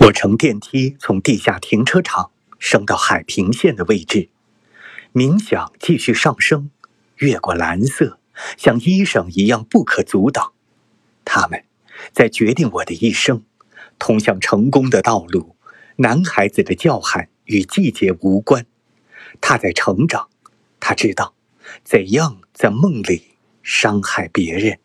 我乘电梯从地下停车场升到海平线的位置冥想继续上升越过蓝色像医生一样不可阻挡。他们在决定我的一生通向成功的道路男孩子的叫喊与季节无关。他在成长他知道怎样在梦里伤害别人。